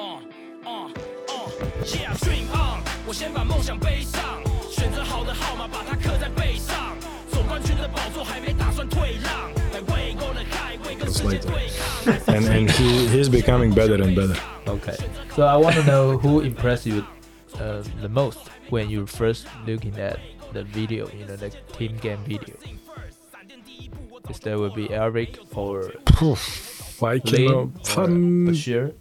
Uh, uh, uh, yeah, dream on！我先把梦想背上，选择好的号码，把它刻在背上。总冠军的宝座还没打算退让，来为够了海，为跟世界对抗。 and and he he's becoming better and better. Okay. So I want to know who impressed you uh, the most when you first looking at the video, you know, the team game video. Is there will be Eric or I Lin cannot. or um, Bashir?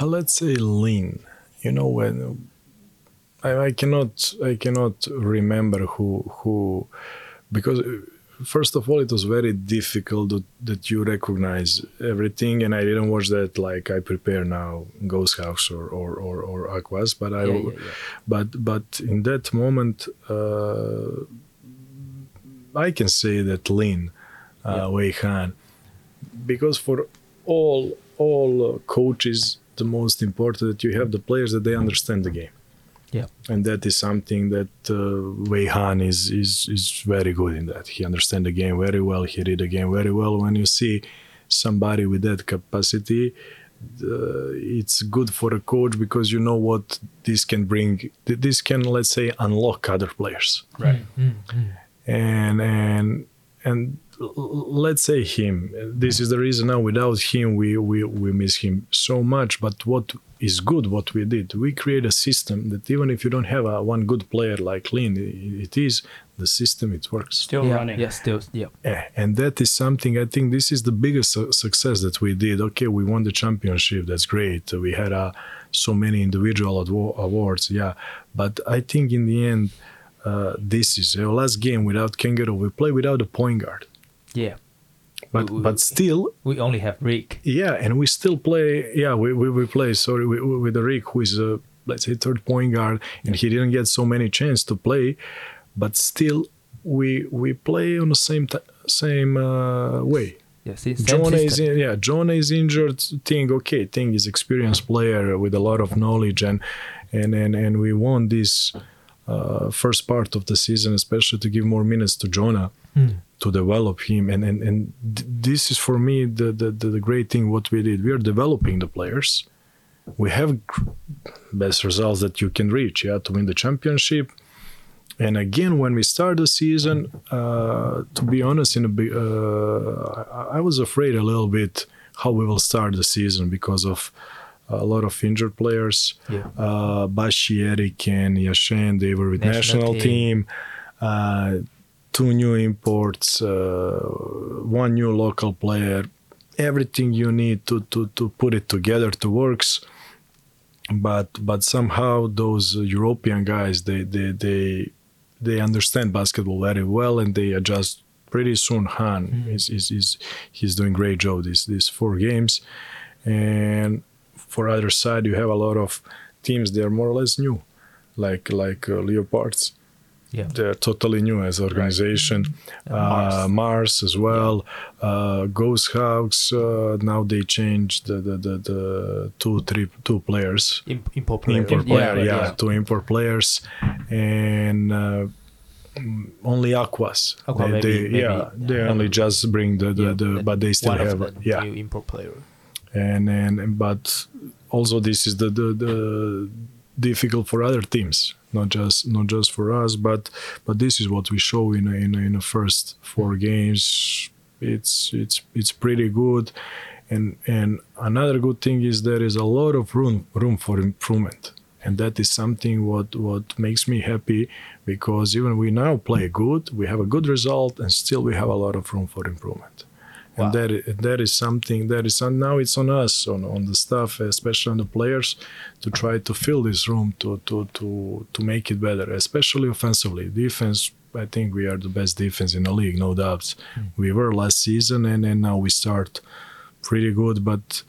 Let's say lean. You know when I, I cannot I cannot remember who who because first of all it was very difficult that, that you recognize everything and I didn't watch that like I prepare now Ghost Hawks or or, or, or Aquas but I Yeah, yeah, yeah. but but in that moment uh, I can say that Lin uh. Wei Han because for all all coaches the most important that you have the players that they understand the game. Yeah. and that is something that uh, Wei Han is, is is very good in that. He understands the game very well he read the game very well. When you see somebody with that capacity uh, it's good for a coach because you know what this can bring this can let's say unlock other players. Right. and and and l- l- let's say him this is the reason now without him we, we we miss him so much but what is good what we did we create a system that even if you don't have a one good player like Lin i- it is the system it works Still Yeah. running. Yeah. Still. Yeah. Eh, and that is something I think this is the biggest su- success that we did. Okay, we won the championship. That's great. We had uh, so many individual adwo- awards. Yeah, but I think in the end, uh, this is our last game without Kangaroo. We play without a point guard, Yeah. but We- but still, We only have Rick. yeah, and we still play. Yeah, we we, we play. Sorry, with, with the Rick, who is a let's say third point guard, and he didn't get so many chance to play, but still, we we play on the same t- same uh, way. Yeah. See, is in, yeah, Jonah is injured. Thing okay, Thing is experienced player with a lot of knowledge and and and, and we won this uh, first part of the season, especially to give more minutes to Jonah to develop him. And and and this is for me the, the the great thing what we did. We are developing the players. We have best results that you can reach. Yeah, to win the championship. And again, when we start the season, uh, to be honest, in a uh, I was afraid a little bit how we will start the season because of a lot of injured players. Yeah. Uh, Bashi, Eric, and Yashen, they were with National national, team. team. Uh, two new imports, uh, one new local player. Everything you need to, to, to put it together to works but but somehow those European guys they they they they understand basketball very well and they adjust pretty soon. Han is, is is he's doing great job these these four games, and for other side you have a lot of teams they are more or less new, like like uh, Leopards. Yeah. They're totally new as organization. Uh, Mars. as well. Uh, Ghost Hawks. Uh, now they changed the, the, the, the two three two players Imp- import player. import player, yeah, yeah. two import players, and uh, only Aquas. Aqua They- maybe- they- yeah, maybe, they only just bring the, the, Yeah, the but they still have the yeah, new import player. And, and but also this is the, the the difficult for other teams, not just not just for us, but but this is what we show in in in the first four games. It's it's it's pretty good. And and another good thing is there is a lot of room room for improvement, and that is something what what makes me happy because even we now play good, we have a good result, and still we have a lot of room for improvement. Wow. And that that is something that is on, now it's on us on on the staff, especially on the players, to try to fill this room to to to to make it better, especially offensively. Defense. I think we are the best defense in the league, no doubts. Hmm. We were last season, and, and now we start pretty good. But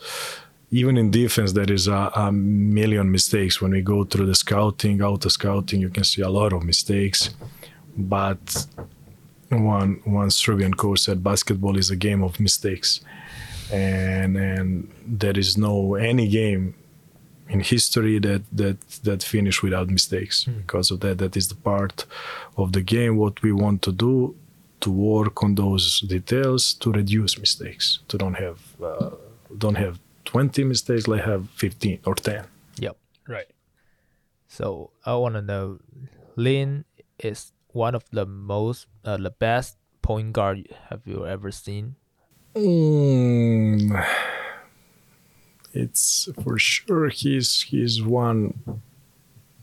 even in defense, there is a, a million mistakes. When we go through the scouting, auto scouting, you can see a lot of mistakes. But one one Serbian coach said basketball is a game of mistakes, and and there is no any game in history that that that finish without mistakes. Because of that, that is the part of the game. What we want to do to work on those details to reduce mistakes. To don't have uh, don't have 20 mistakes, like have 15 or 10. yep Right. So I want to know, Lin is one of the most, uh, the best point guard have you ever seen? Mm, it's for sure he's he's one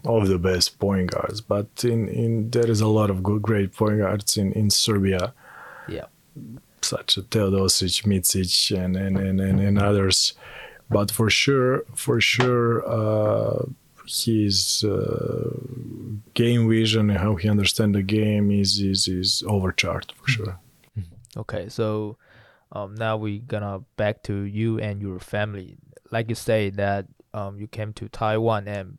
of the best point guards, but in, in there is a lot of good great point guards in, in Serbia, Yeah. such as Teodosic, Micic, and and, and, and, and others. But for sure, for sure, uh, his uh, game vision and how he understands the game is is is overcharged for sure. Okay, so um, now we gonna back to you and your family. Like you say that um, you came to Taiwan and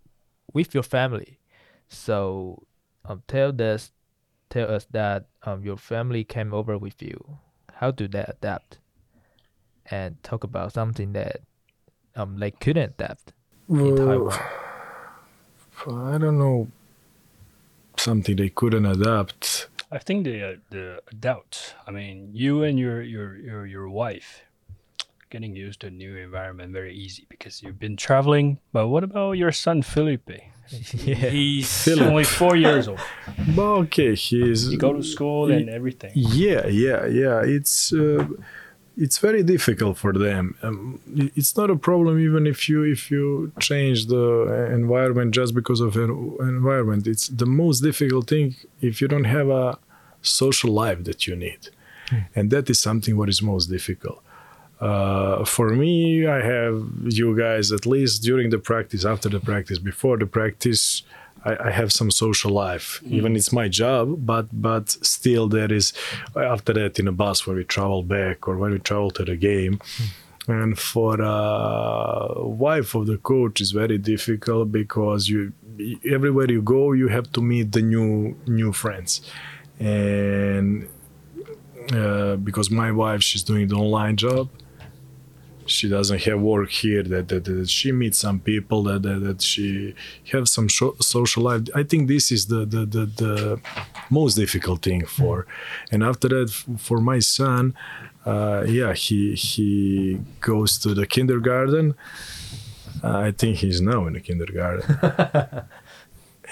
with your family. So um, tell us, tell us that um, your family came over with you. How do they adapt? And talk about something that um they couldn't adapt in Well, Taiwan. I don't know something they couldn't adapt. I think the uh, the doubt. I mean, you and your your your your wife getting used to a new environment very easy because you've been traveling. But what about your son Felipe? Yeah. He's Philip. only four years old. But okay, he's You go to school and everything. yeah, yeah, yeah. It's uh, it's very difficult for them. Um, it's not a problem even if you if you change the environment just because of an environment. It's the most difficult thing if you don't have a social life that you need, and that is something what is most difficult. Uh, for me, I have you guys at least during the practice, after the practice, before the practice. I, I have some social life. Even it's my job, but but still there is. After that, in a bus where we travel back or when we travel to the game, and for a wife of the coach is very difficult because you everywhere you go you have to meet the new new friends, and uh, because my wife she's doing the online job she doesn't have work here that, that, that she meets some people that, that, that she have some sho- social life. I think this is the, the, the, the most difficult thing for and after that for my son uh, yeah he he goes to the kindergarten. Uh, i think he's now in the kindergarten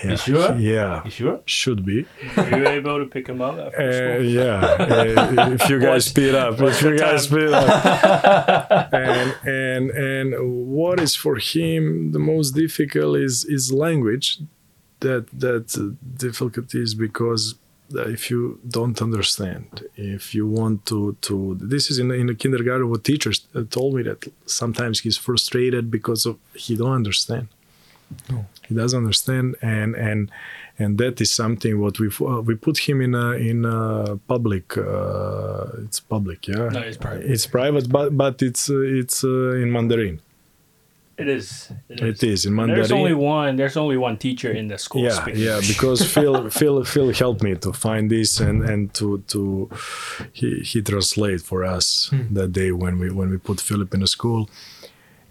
yeah. sure? yeah You sure? should be Were you able to pick him up after uh, yeah, uh, if you guys speed up, if you guys speed up, and and and what is for him the most difficult is is language. That that uh, difficulty is because uh, if you don't understand, if you want to to this is in in the kindergarten. What teachers uh, told me that sometimes he's frustrated because of he don't understand he doesn't understand and and and that is something what we uh, we put him in a in a public uh, it's public yeah No, it's private. it's private but but it's uh, it's uh, in mandarin It is. It it is in And mandarin There's only one. There's only one teacher in the school. yeah yeah because phil phil phil helped me to find this and and to to he he translate for us that day when we when we put philip in the school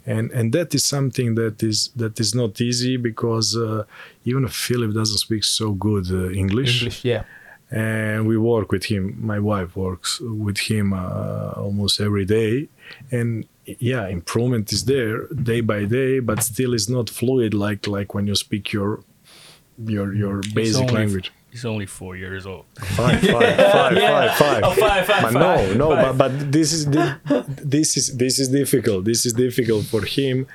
and and that is something that is that is not easy because uh, even philip doesn't speak so good uh, english, English, yeah. and we work with him my wife works with him uh, almost every day. And yeah improvement is there day by day but still is not fluid like like when you speak your your your basic language He's only four years old. five five five five five. Oh, five, five, but no no but, but this is di- this is this is difficult. This is difficult for him.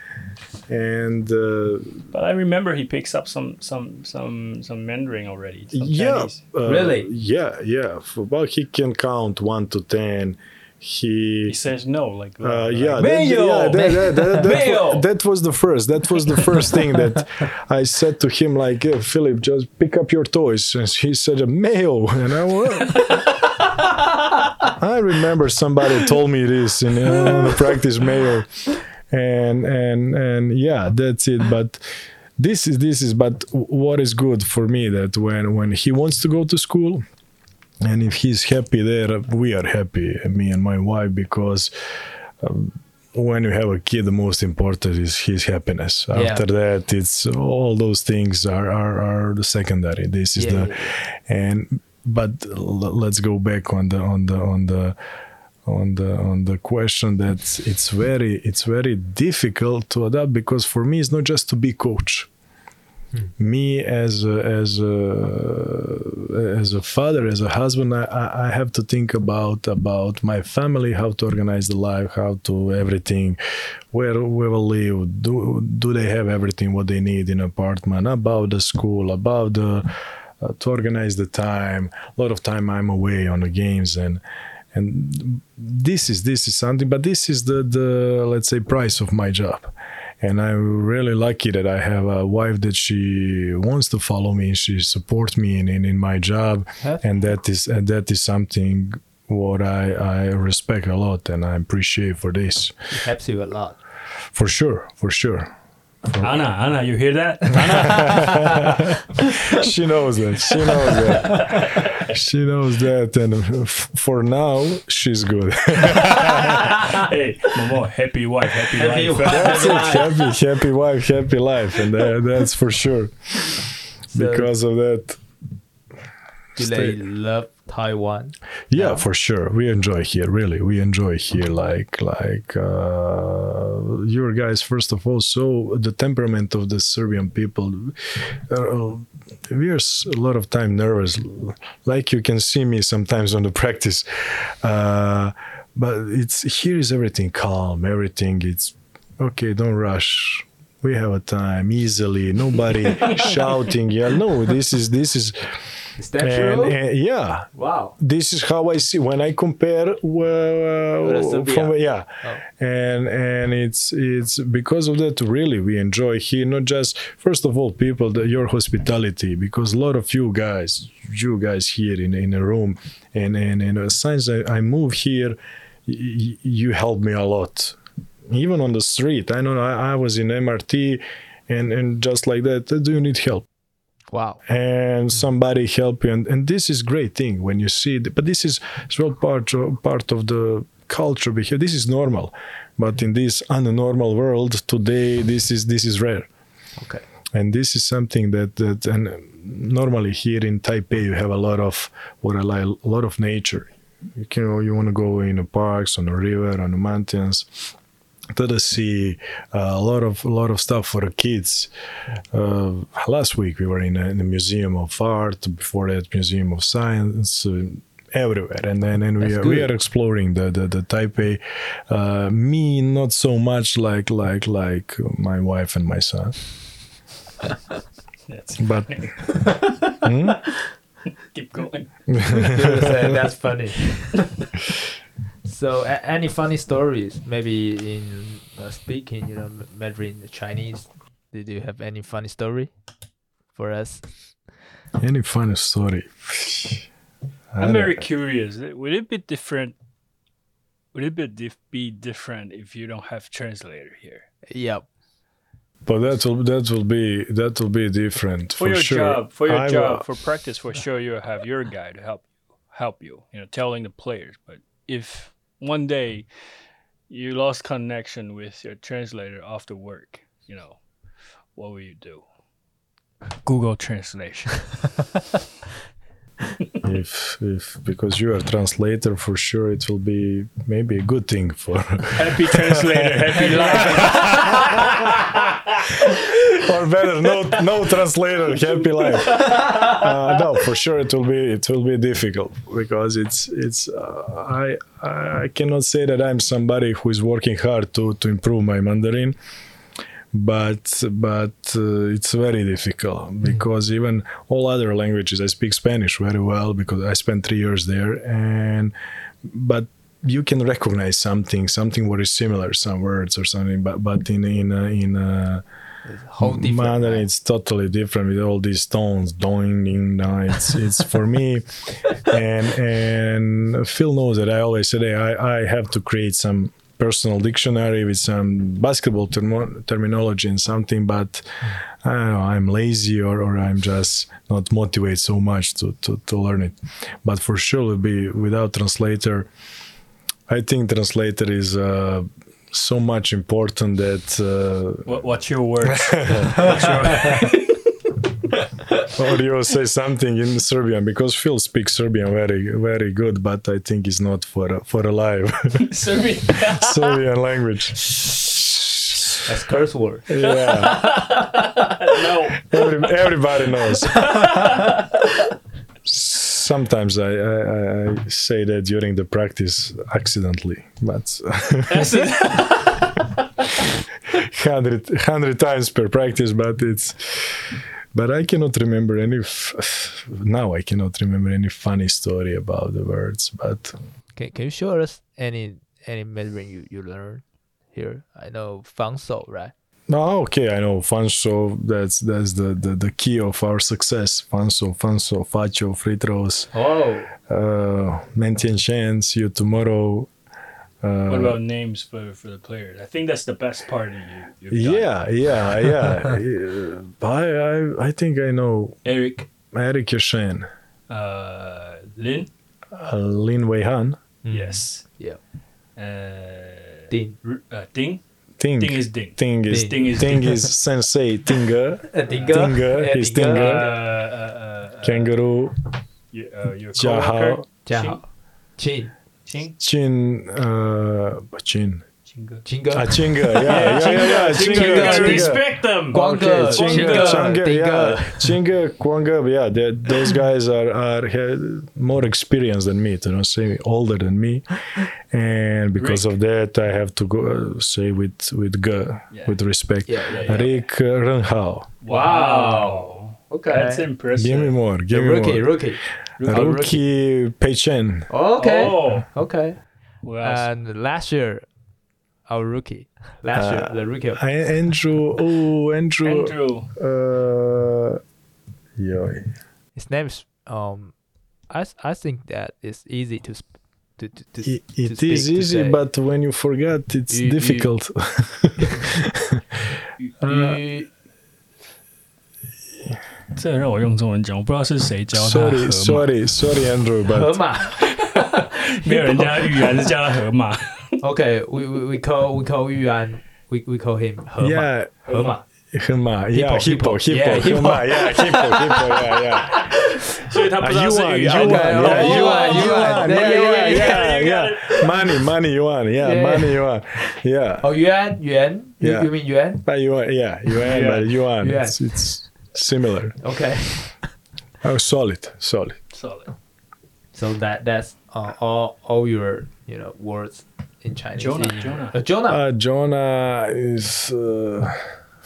And uh, But I remember he picks up some some some some Mandarin already. Some yeah uh, Really? yeah yeah. For- well he can count one to ten he He says no, like, Uh, like- yeah, that, Mayo! yeah, that, that, that, that, that was the first. That was the first thing that I said to him, like, "Eh, Philip, just pick up your toys. And he said, Mayo. And I went, I remember somebody told me this in uh, the practice Mayo. And, and, and yeah, that's it. But this is, this is, but what is good for me that when, when he wants to go to school, and if he's happy there we are happy me and my wife because um, when you have a kid the most important is his happiness. Yeah. after that it's all those things are are, are the secondary. This is Yeah, the yeah, and but l- let's go back on the on the on the on the on the question that it's very it's very difficult to adapt because for me it's not just to be coach me as a, as a, as a father as a husband I, I have to think about about my family how to organize the life how to everything where we will live do do they have everything what they need in apartment about the school about the uh, to organize the time. A lot of time i'm away on the games and and this is this is something but this is the the let's say price of my job and i'm really lucky that i have a wife that she wants to follow me and she supports me in, in, in my job Huh? and that is and that is something what I, I respect a lot and I appreciate for this. It helps you a lot. For sure, for sure. Anna, Anna, you hear that? she knows that. She knows that. she knows that. And f- for now, she's good. hey, Momo, happy wife, happy, Happy life. wife. That's it. Happy, happy wife, happy life. And that, that's for sure. So- because of that. Do they love Taiwan? Yeah, for sure. We enjoy here. Really, we enjoy here. Like, like uh, your guys. First of all, so the temperament of the Serbian people. Uh, we are a lot of time nervous. Like you can see me sometimes on the practice, uh, but it's here is everything calm. Everything it's okay. Don't rush. We have a time easily. Nobody shouting. Yeah, no. This is this is. Is that And, true? and yeah, wow. this is how I see when I compare. Uh, Serbia. from, yeah, Oh. and and it's it's because of that really we enjoy here. Not just first of all people the, your hospitality because a lot of you guys, you guys here in in a room, and and and since I, I move here, y- y- you help me a lot. Even on the street, I know I, I was in MRT, and and just like that, do you need help? Wow. and somebody help you. And, and this is great thing when you see it but this is as well part of, part of the culture behavior. This is normal. But in this unnormal world today this is this is rare. Okay. and this is something that that and normally here in taipei you have a lot of what i like a lot of nature. You can you want to go in the parks on the river on the mountains to the sea uh, a lot of a lot of stuff for the kids uh, last week we were in a, in a museum of art before that museum of science uh, everywhere and then and we are, we are exploring the the, the taipei uh, me not so much like like like my wife and my son That's but Hmm? keep going. That's funny. So, a- any funny stories? Maybe in uh, speaking, you know, M- Mandarin, Chinese. Did you have any funny story for us? any funny story I I'm don't- very curious. Would it be different? Would it be, dif- be different if you don't have translator here? Yep. but that will that will be that will be different For, for, your sure job, for your I job, will- for practice, for sure, you have your guy to help help you. You know, telling the players. But if one day you lost connection with your translator after work, you know, what will you do? Google Translation. if if because you are translator for sure it will be maybe a good thing for happy translator, happy life. or better no no translator happy life uh, no for sure it will be it will be difficult because it's it's uh, I I cannot say that I'm somebody who is working hard to to improve my Mandarin but but uh, it's very difficult because even all other languages I speak Spanish very well because I spent 3 years there and but you can recognize something something what is similar some words or something but but in in uh, in uh, It's whole different. Mandarin, right? it's totally different with all these tones, doing. It's it's for me, and and Phil knows that I always say I I have to create some personal dictionary with some basketball termo- terminology and something, but I don't know, I'm lazy or, or I'm just not motivated so much to, to, to learn it. But for sure, it'll be without translator. I think translator is uh, so much important that. Uh, What, what's your words? what's your, or you say something in Serbian because Phil speaks Serbian very very good, but I think it's not for a, for a live Serbian. Serbian language. That's curse word. Yeah, no. Every, everybody knows. Sometimes I, I, I- I say that during the practice accidentally, but hundred hundred times per practice. But it's but I cannot remember any. F- now I cannot remember any funny story about the words. But Can Can you show us any any Mandarin you you learned here? I know Fangso, right? no, okay, I know Fanso. That's that's the, the the key of our success. Fanso, Fanso, Facho, free throws. Oh, uh, maintain chance, you tomorrow. Uh, What about names for, for the players? I think that's the best part of you. you've done. yeah, yeah, yeah. Uh, I, I, I think I know Eric, Eric Yashen, uh, Lin. uh, Lin Wei Han, Yes. yeah. Uh, Ding. Uh, Ding. Ting, Ding is Ding. Ting is Ding. Ding is Ting Ding. is Sensei Tinga, Dinga. Dinga, he's Uh, Dinga. uh, uh, uh, Kangaroo, you, uh, your Jia coworker, Hao, Jiahao. Chin. Ching. Chin, uh, Chin, Chinga. Chinga. ah, Chinga, yeah, yeah, yeah, yeah, Chinga. Chinga, Chinga. respect them. Guanga. Okay, Chinga, Chinga. Chinga, yeah, Chinga, Kwanga, yeah, they- those guys are are had more experienced than me, you know, say older than me, and because Rick. of that, I have to go uh, say with with G, Yeah. with respect, Yeah, yeah, yeah. Rick uh, Renhao. Wow. Okay. That's impressive. Give me more, The give me rookie, more. rookie. Rookie Pei Chen. Okay. Oh. Okay. Who? And last year, our rookie. Last year, Uh, the rookie. Of, I, Andrew, oh Andrew, Andrew. uh, yeah, his name's um, I I think that it's easy to sp- to to, to, it, to it is easy, say. but when you forget, it's You- you- difficult. Uh, You- 这让我用中文讲，我不知道是谁教他河 sorry, sorry, sorry, Andrew, 河 but 河马。没有人家玉安是叫他河马。Okay, we, we we call we call Yuan. We we call him 河马。yeah, 河马。Hema, yeah, Hippo, hippo, hippo. Yeah, hippo. Hippo, hippo, yeah, yeah. 所以他不知道是安。Yuan, Okay, yeah, okay. Yuan, Yuan, Yuan, yeah, yeah, yeah, yeah, yeah, yeah, Money, money, Yuan, yeah, Yeah. money, Yuan, yeah. Oh, Yuan, Yuan. You, Yeah. you mean Yuan? But Yuan, yeah, Yuan, Yeah. but Yuan, Yuan. it's, it's similar. Okay. Oh, solid, solid. Solid. So that that's uh, all all your you know words in Chinese. Jonah, In- Jonah. Uh, Jonah. Uh, Jonah is uh,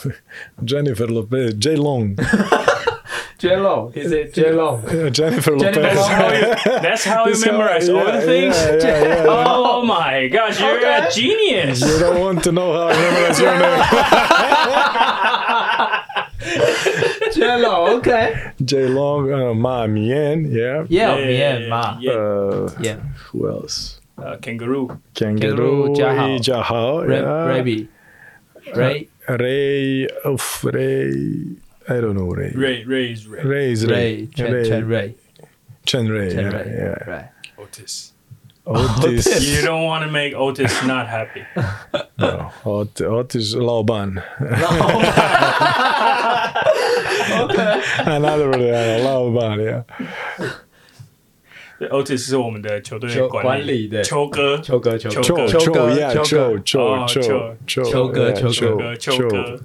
Jennifer Lopez, J Long, J Long. Is it J Long? Jennifer Jennifer Lopez. Lopez. That's how you That's how- memorize all yeah, the things. Yeah, yeah, yeah. Oh my gosh, you're Okay. a genius. You don't want to know how I memorize your name. J Long. Okay. J Long, uh, Ma Mien, yeah. Yeah, Yeah, yeah, yeah, Ma. yeah. Uh, Yeah. who else? Uh, kangaroo. Kangaroo, Jia Hao. Jia Ray, yeah. Raby. Ray. Ray, oof, Ray, I don't know Ray. Ray, Ray's Ray. Ray is Ray. Ray. Chen, Chen Ray. Chen Ray, Chen yeah, Ray. yeah. Right. Otis. Otis, You don't want to make Otis not happy. no, Ot, Otis Lauban. Okay. Another uh, Lauban, yeah. Otis 是我们的球队球管管理的秋哥，秋哥，秋秋哥， Cho, 秋 Cho, 哥， yeah, 秋 Cho, 哥。 Cho, Oh, Cho, Cho. Cho, Cho哥 yeah, 秋秋 哥 Cho, 哥，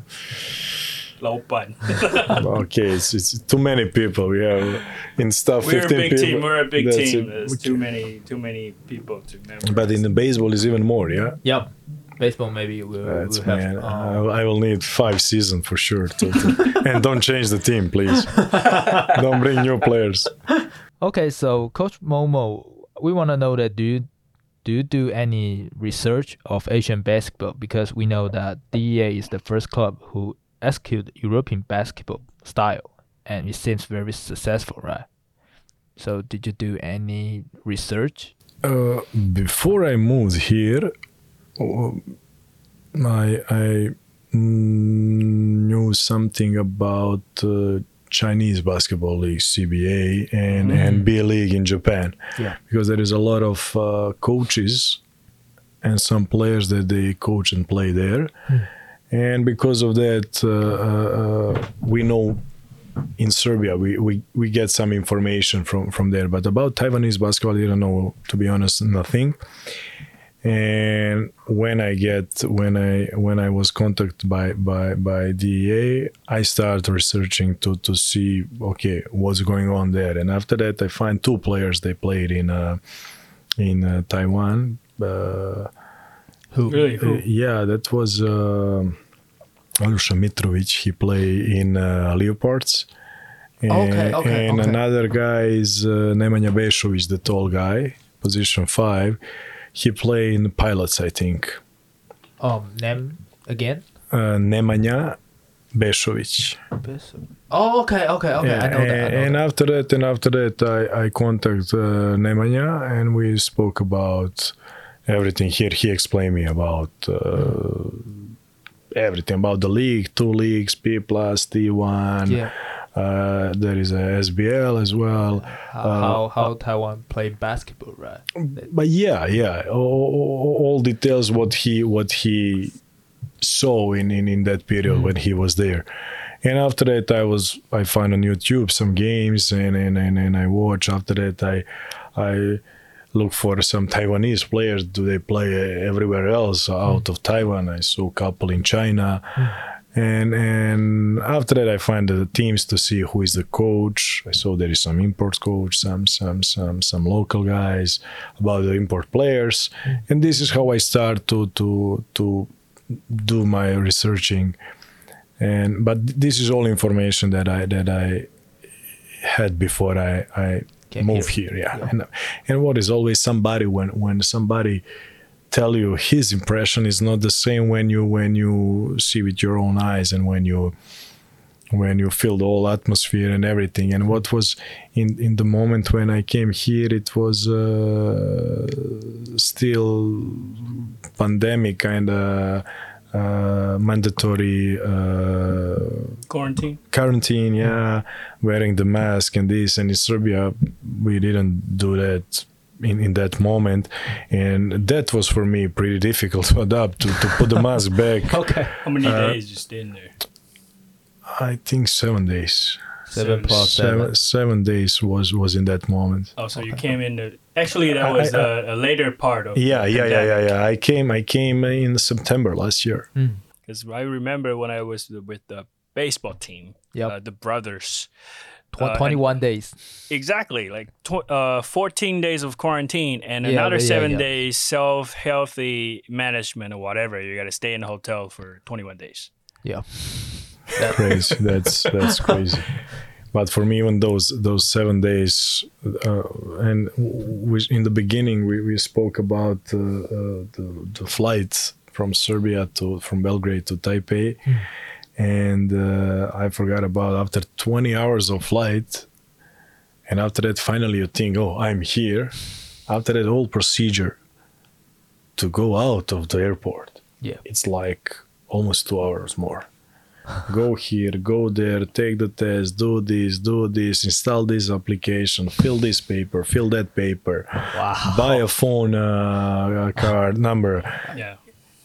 Laupan. okay, it's, it's, too many people. We have in stuff. We're a big people. team. We're a big That's team. There's too many, too many people to. But in the baseball is even more, yeah. Yep. Baseball, maybe we'll, we'll have. Um, I, I, will need five seasons for sure. To, to, and don't change the team, please. don't bring new players. Okay, so Coach Momo, we want to know that do you do you do any research of Asian basketball? Because we know that DEA is the first club who execute European basketball style, and it seems very successful, right? So, did you do any research? Uh, before I moved here, uh, I I mm, knew something about uh, Chinese basketball league, CBA, and and B League in Japan. Yeah. because there is a lot of uh, coaches and some players that they coach and play there, and because of that, uh, uh, we know in Serbia. We, we we get some information from from there, but about Taiwanese basketball, I don't know to be honest nothing. And when I get when I when I was contacted by by by DEA, I start researching to to see okay what's going on there. And after that, I find two players they played in uh, in uh, Taiwan. Uh, Who? Really? Who? uh, yeah, that was uh, Alusha Mitrovic. He play in uh, Leopards. And, Okay, okay, and okay. another guy is uh, Nemanja Bešović, the tall guy, position five. He play in Pilots, I think. Um, name again? Uh, Nemanja Bešović. Oh, okay, okay, okay. I know that. I and, know and that. after that, and after that, I I contact uh, Nemanja, and we spoke about everything. Here, he explained me about uh, everything about the league, two leagues, P plus, T one. Yeah. Uh, there is a SBL as well. How, uh, how how Taiwan play basketball, right? But yeah, yeah, all, all- details what he what he saw in in, in that period when he was there. And after that, I was I found on YouTube some games and and, and, and I watch. After that, I I look for some Taiwanese players. Do they play everywhere else out of Taiwan? I saw a couple in China. And and after that, I find the teams to see who is the coach. I saw there is some import coach, some some some some local guys about the import players, and this is how I start to to to do my researching. And but this is all information that I that I had before I I Came moved here. here. Yeah. Yeah. And and what is always somebody when when somebody tell you his impression is not the same when you when you see with your own eyes and when you when you feel the whole atmosphere and everything and what was in in the moment when i came here it was uh, still pandemic kind of uh, mandatory uh, Quarantine. quarantine yeah wearing the mask and this and in serbia we didn't do that in, in that moment and that was for me pretty difficult to adapt to, to put the mask back Okay. How many Uh, days you stay in there? i think seven days Seven plus seven. seven, seven days was was in that moment Oh, so you came in the. Actually, that was I- a, a later part of. yeah yeah yeah yeah yeah i came i came in september last year Because I remember when I was with the baseball team, Yep. uh, the brothers. Tw- Uh, 21 days. Exactly, like tw- uh, 14 days of quarantine and Yeah, another yeah, seven yeah. days self healthy management or whatever. You got to stay in the hotel for 21 days. Yeah. Crazy. That's that's crazy. But for me even those those seven days uh, and we, in the beginning we, we spoke about uh, uh, the, the flight from serbia to from belgrade to taipei. And uh, i forgot about after 20 hours of flight and after that finally you think oh i'm here. After that whole procedure to go out of the airport Yeah. it's like almost two hours more go here, go there, take the test, do this, do this, install this application, fill this paper, fill that paper, Wow. buy a phone uh, card number. Yeah.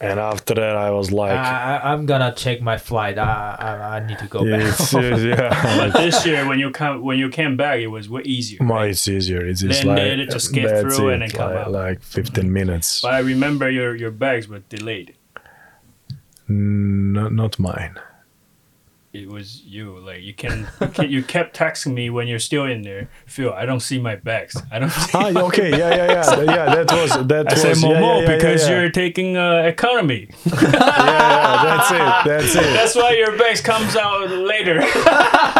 And after that, I was like, I, I, I'm gonna check my flight. I, I, I need to go back. it's, yeah, But this year, when you come when you came back, it was way easier. my, it's easier. It's, it's Then like they just get through it, and then come like, out. like 15 minutes. But I remember your your bags were delayed. Not, not mine. It was you. Like you can, you can you kept texting me when you're still in there. Phil, I don't see my bags. I don't. See Ah, okay, yeah, yeah, yeah, yeah. That was that I was said Momo yeah, yeah, because yeah, yeah. you're taking uh, economy. yeah, yeah, that's it, that's it. That's why your bags comes out later.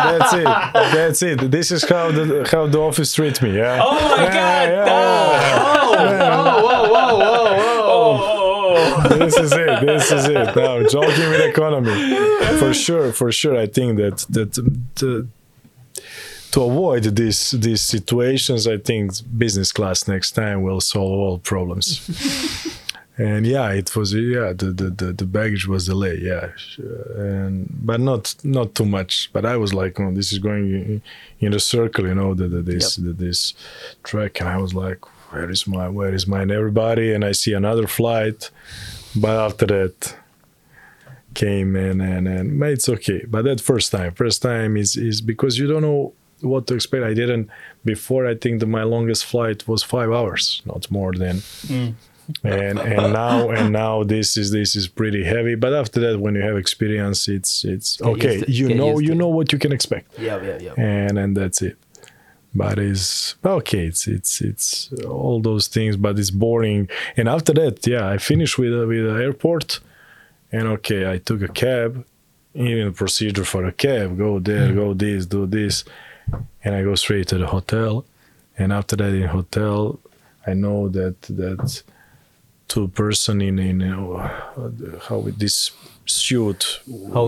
That's it. That's it. This is how the how the office treats me. Yeah. Oh my God! yeah, no! whoa, whoa, whoa, whoa, whoa. Oh, oh, oh. This is it. This is it. Now joking with economy, for sure, for sure. I think that that the, to avoid these these situations, I think business class next time will solve all problems. and yeah, it was yeah the the the, the baggage was delayed. Yeah, and but not not too much. But I was like, oh, this is going in, in a circle, you know, the, the this the, this track, and I was like, where is my where is mine? Everybody, and I see another flight, but after that came and and and but it's okay. But that first time, first time is is because you don't know what to expect. I didn't before. I think that my longest flight was five hours, not more than. Mm. And and now and now this is this is pretty heavy. But after that, when you have experience, it's it's okay. used to- you know you know what you can expect Yeah, yeah, yeah. and and that's it but it's okay it's it's it's all those things but it's boring. And after that yeah i finished with uh, with the airport and okay i took a cab even procedure for a cab go there go this do this and i go straight to the hotel. And after that in hotel i know that that two person in in uh, how with this suit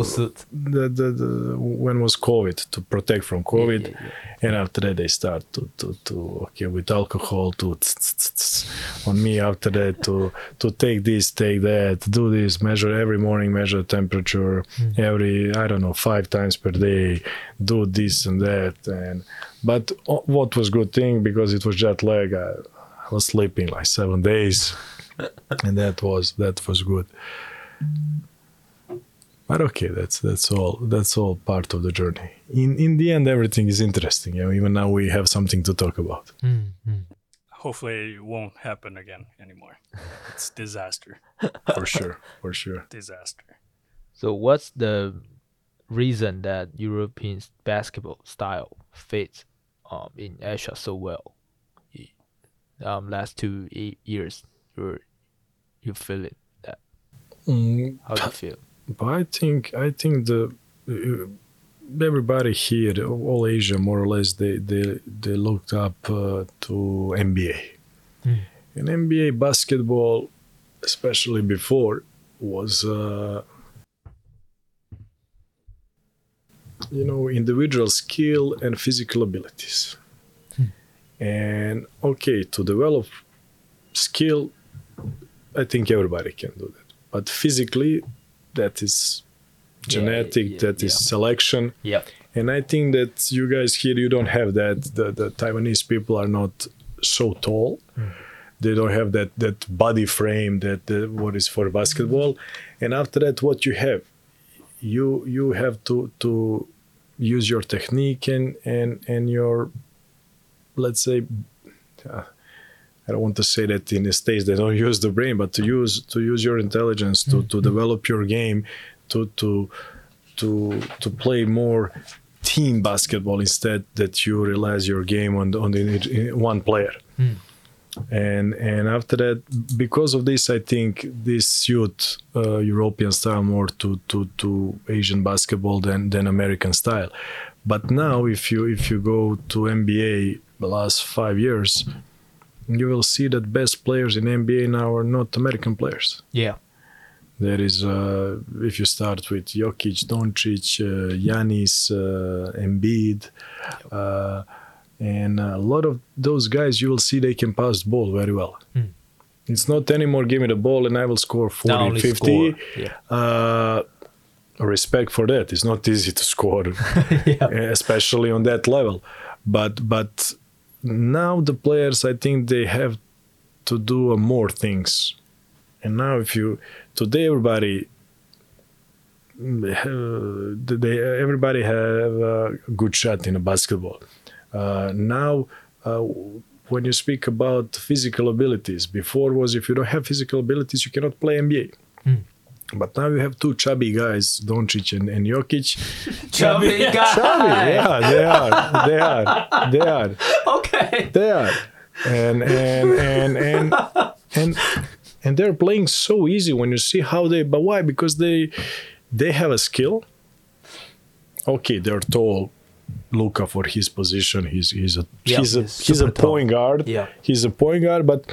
suit. the, the, the when was COVID to protect from COVID, yeah, yeah. and after that they start to to, to okay with alcohol to tss, tss, tss, on me after that to to take this take that do this measure every morning measure temperature hmm. every I don't know five times per day do this and that and but uh, what was good thing because it was jet lag I, I was sleeping like seven days and that was that was good but okay that's that's all that's all part of the journey in in the end everything is interesting you know even now we have something to talk about Mm, mm. Hopefully, it won't happen again anymore. It's disaster, for sure for sure disaster. So, what's the reason that European basketball style fits um, in Asia so well? Um, last two years, you're you feel it. That Mm, how do you feel? But i think i think the uh, everybody here all asia more or less they they they looked up uh, to nba Mm. and nba basketball especially before was uh, you know individual skill and physical abilities. And okay to develop skill i think everybody can do that. But physically that is genetic yeah, that is yeah. selection. Yeah. and i think that you guys here you don't have that. The, the taiwanese people are not so tall. They don't have that that body frame that uh, what is for basketball. And after that what you have? You you have to to use your technique and and and your let's say uh, I don't want to say that in the states they don't use the brain, but to use to use your intelligence to, to develop your game, to to to to play more team basketball instead that you realize your game on the, on the one player. And and after that, because of this, I think this suit uh, European style more to, to, to Asian basketball than, than American style. But now, if you if you go to NBA the last five years, you will see that best players in NBA now are not American players. Yeah. There is, uh, if you start with Jokic, Doncic, uh, Giannis, uh, Embiid, uh, and a lot of those guys, you will see they can pass the ball very well. Mm. It's not anymore give me the ball and I will score 40, 50. Yeah. Uh, respect for that. It's not easy to score yeah. especially on that level. But but now the players, I think they have to do more things. And now, if you today, everybody, uh, they everybody have a good shot in a basketball. Uh, now, uh, when you speak about physical abilities, before was if you don't have physical abilities, you cannot play NBA. But now you have two chubby guys, Doncic and, and Jokic. Chubby guy. Chubby, yeah, they are, they are, they are, Okay. they are, and and and and and and they're playing so easy when you see how they. But why? Because they they have a skill. Okay, they're tall. Luka for his position, he's he's a Yeah, he's a he's he's a super tall. point guard. Yeah. he's a point guard, but.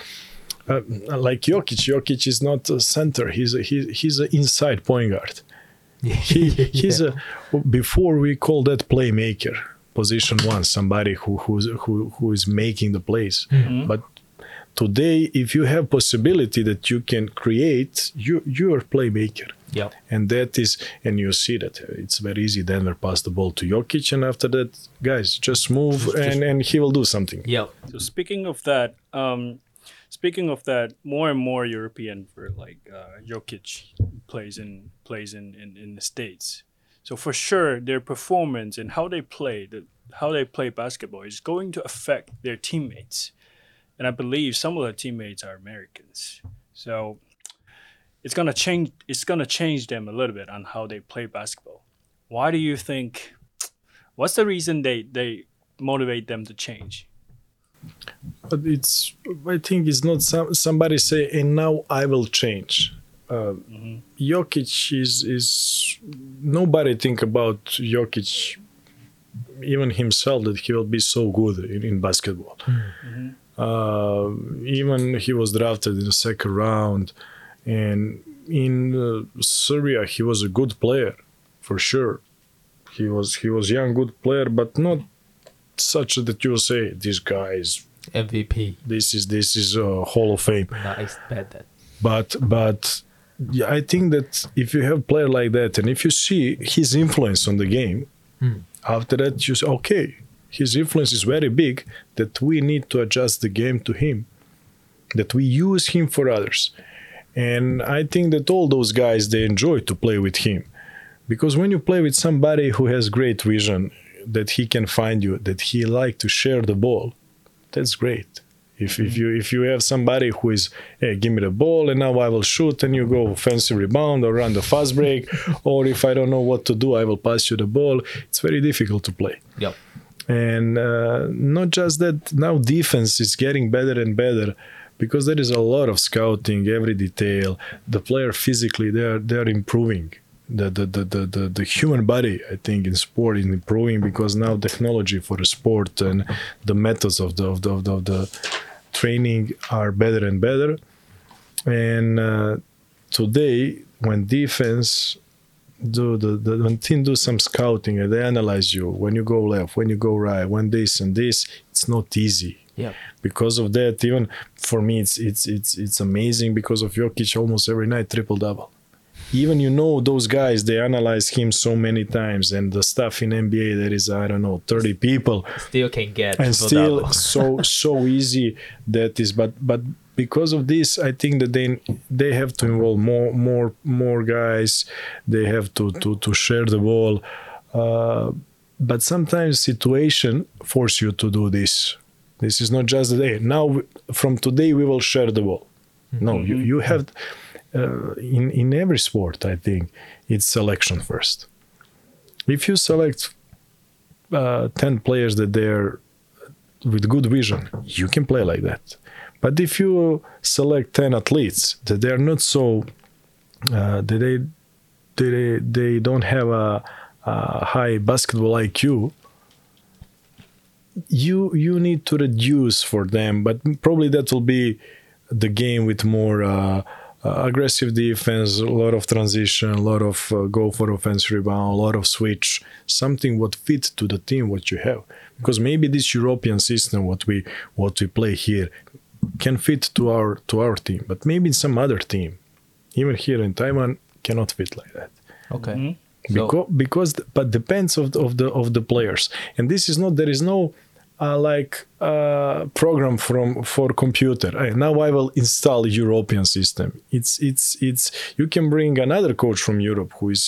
Uh, like Jokic, Jokic is not a center. He's a, he, he's an inside point guard. he, he's a before we call that playmaker position one somebody who who's, who who is making the plays but today if you have possibility that you can create you you're playmaker Yeah. and that is and you see that it's very easy Denver pass the ball to Jokic and after that guys just move and and he will do something Yeah. So speaking of that, um, speaking of that, more and more European for like uh, Jokic plays in plays in, in, in the states. So for sure, their performance and how they play, the how they play basketball is going to affect their teammates, and I believe some of the teammates are Americans. So it's gonna change. It's gonna change them a little bit on how they play basketball. Why do you think? What's the reason they they motivate them to change? But it's I think it's not some, somebody say and now I will change. Uh, Jokic is is nobody think about Jokic even himself that he will be so good in, in basketball. Uh, even he was drafted in the second round, and in uh, Serbia he was a good player for sure. He was he was young good player, but not such that you will say this guy is MVP. this is this is a Hall of Fame. Not expect that. But but yeah, I think that if you have a player like that, and if you see his influence on the game, hmm. after that you say, okay, his influence is very big. That we need to adjust the game to him. That we use him for others, and I think that all those guys they enjoy to play with him, because when you play with somebody who has great vision, that he can find you, that he like to share the ball, that's great. If, if you if you have somebody who is hey give me the ball and now I will shoot and you go offensive rebound or run the fast break or if I don't know what to do I will pass you the ball it's very difficult to play Yep. and uh, not just that now defense is getting better and better because there is a lot of scouting every detail the player physically they are they are improving the the, the, the, the human body i think in sport is improving because now technology for the sport and the methods of the of the, of the, of the training are better and better. And uh, today when defense do the, the when team do some scouting and they analyze you when you go left when you go right when this and this it's not easy. Yep. because of that even for me it's it's it's it's amazing because of Jokic almost every night triple double even you know those guys they analyze him so many times and the stuff in NBA there is I don't know 30 people. Still can get and still so so easy that is but but because of this i think that they they have to involve more more more guys. They have to to to share the ball. Uh, but sometimes situation force you to do this. This is not just that hey now from today we will share the ball. No you, you have uh, in in every sport i think it's selection first if you select uh, 10 players that they're with good vision, you can play like that. But if you select 10 athletes that they are not so, uh, that they, they, they don't have a, a high basketball IQ, you you need to reduce for them, but probably that will be the game with more uh, uh, aggressive defense, a lot of transition, a lot of uh, go for offense rebound, a lot of switch, something what fits to the team what you have. Because maybe this European system what we what we play here can fit to our to our team, but maybe in some other team, even here in Taiwan, cannot fit like that Okay. So, because because but depends of the, of the of the players and this is not there is no uh, like uh, program from for computer. Hey, now i will install european system. It's it's it's you can bring another coach from europe who is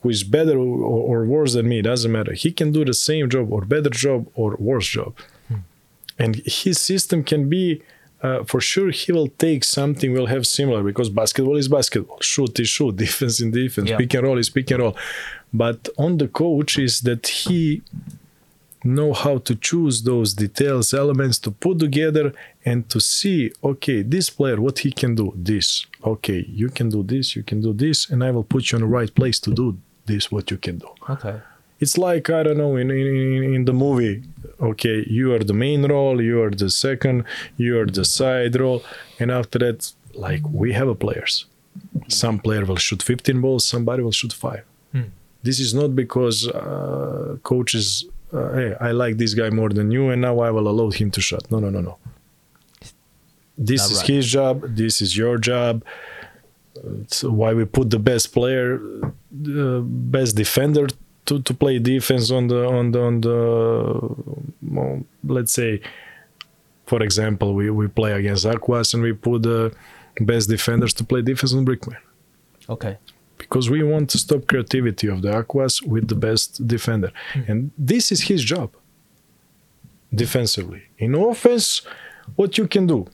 who is better or, or worse than me doesn't matter. He can do the same job or better job or worse job. And his system can be uh, for sure he will take something will have similar because basketball is basketball. Shoot is shoot defense in defense Yeah. pick and roll is pick and roll. But on the coach is that he know how to choose those details elements to put together and to see okay this player what he can do this okay you can do this you can do this and i will put you in the right place to do this what you can do okay. it's like I don't know in, in in the movie. Okay, you are the main role, you are the second, you are the side role, and after that, like we have a players. Some player will shoot 15 balls, somebody will shoot five. This is not because uh, coaches. Uh, hey, I like this guy more than you, and now I will allow him to shut. No, no, no, no. This Not is right. his job. This is your job. It's why we put the best player, the best defender to, to play defense on the on the on the well, let's say for example, we, we play against Aquas and we put the best defenders to play defense on Brickman Okay. Because we want to stop creativity of the Aquas with the best defender. And this is his job defensively. In offense, what you can do?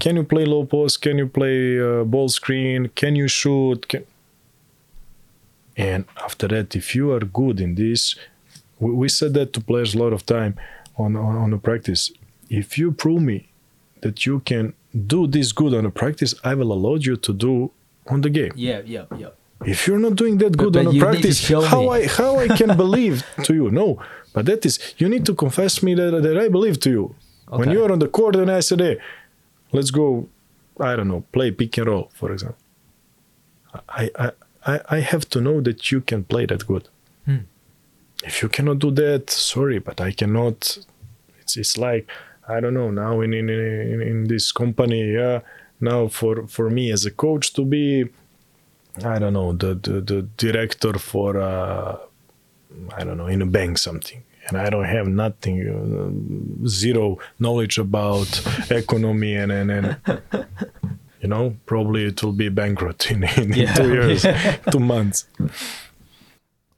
Can you play low post? Can you play uh, ball screen? Can you shoot? Can... And after that, if you are good in this, we, we said that to players a lot of time on, on, on the practice. If you prove me that you can do this good on a practice, I will allow you to do on the game Yeah, yeah, yeah. If you're not doing that good but on a you need to practice how me. i how i can believe to you? No but that is you need to confess me that, that i believe to you. When you are on the court and i said hey let's go i don't know play pick and roll for example. I i i, I have to know that you can play that good. Hmm. if you cannot do that sorry but i cannot. It's it's like i don't know now in in in, in this company yeah now for for me as a coach to be I don't know the the, the director for uh, I don't know in a bank something, and I don't have nothing, uh, zero knowledge about economy and and, and you know probably it will be bankrupt in, in, Yeah. two years, two months.